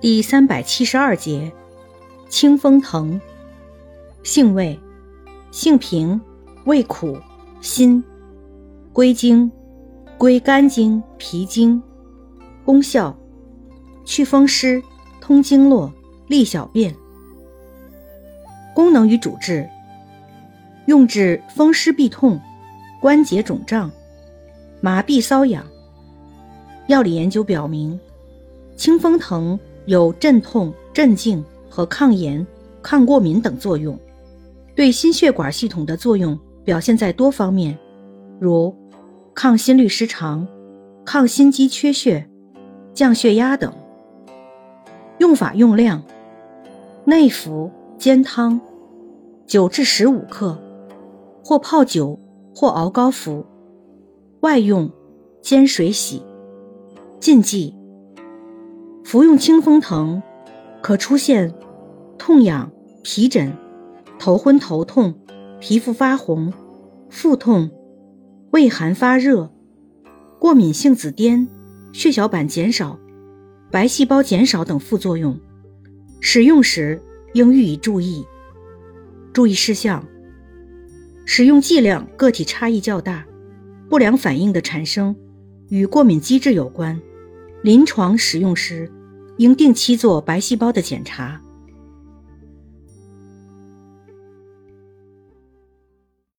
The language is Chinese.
第三百七十二节，清风藤，性味，性平，味苦，辛，归经，归肝经、脾经。功效，祛风湿，通经络，利小便。功能与主治，用治风湿痹痛、关节肿胀、麻痹瘙痒。药理研究表明，清风藤。有镇痛、镇静和抗炎、抗过敏等作用，对心血管系统的作用表现在多方面，如抗心律失常、抗心肌缺血、降血压等。用法用量：内服煎汤，九至十五克，或泡酒，或熬膏服；外用煎水洗。禁忌。服用清风藤，可出现痛痒、皮疹、头昏头痛、皮肤发红、腹痛、畏寒发热、过敏性紫癜、血小板减少、白细胞减少等副作用。使用时应予以注意。注意事项：使用剂量个体差异较大，不良反应的产生与过敏机制有关。临床使用时。应定期做白细胞的检查。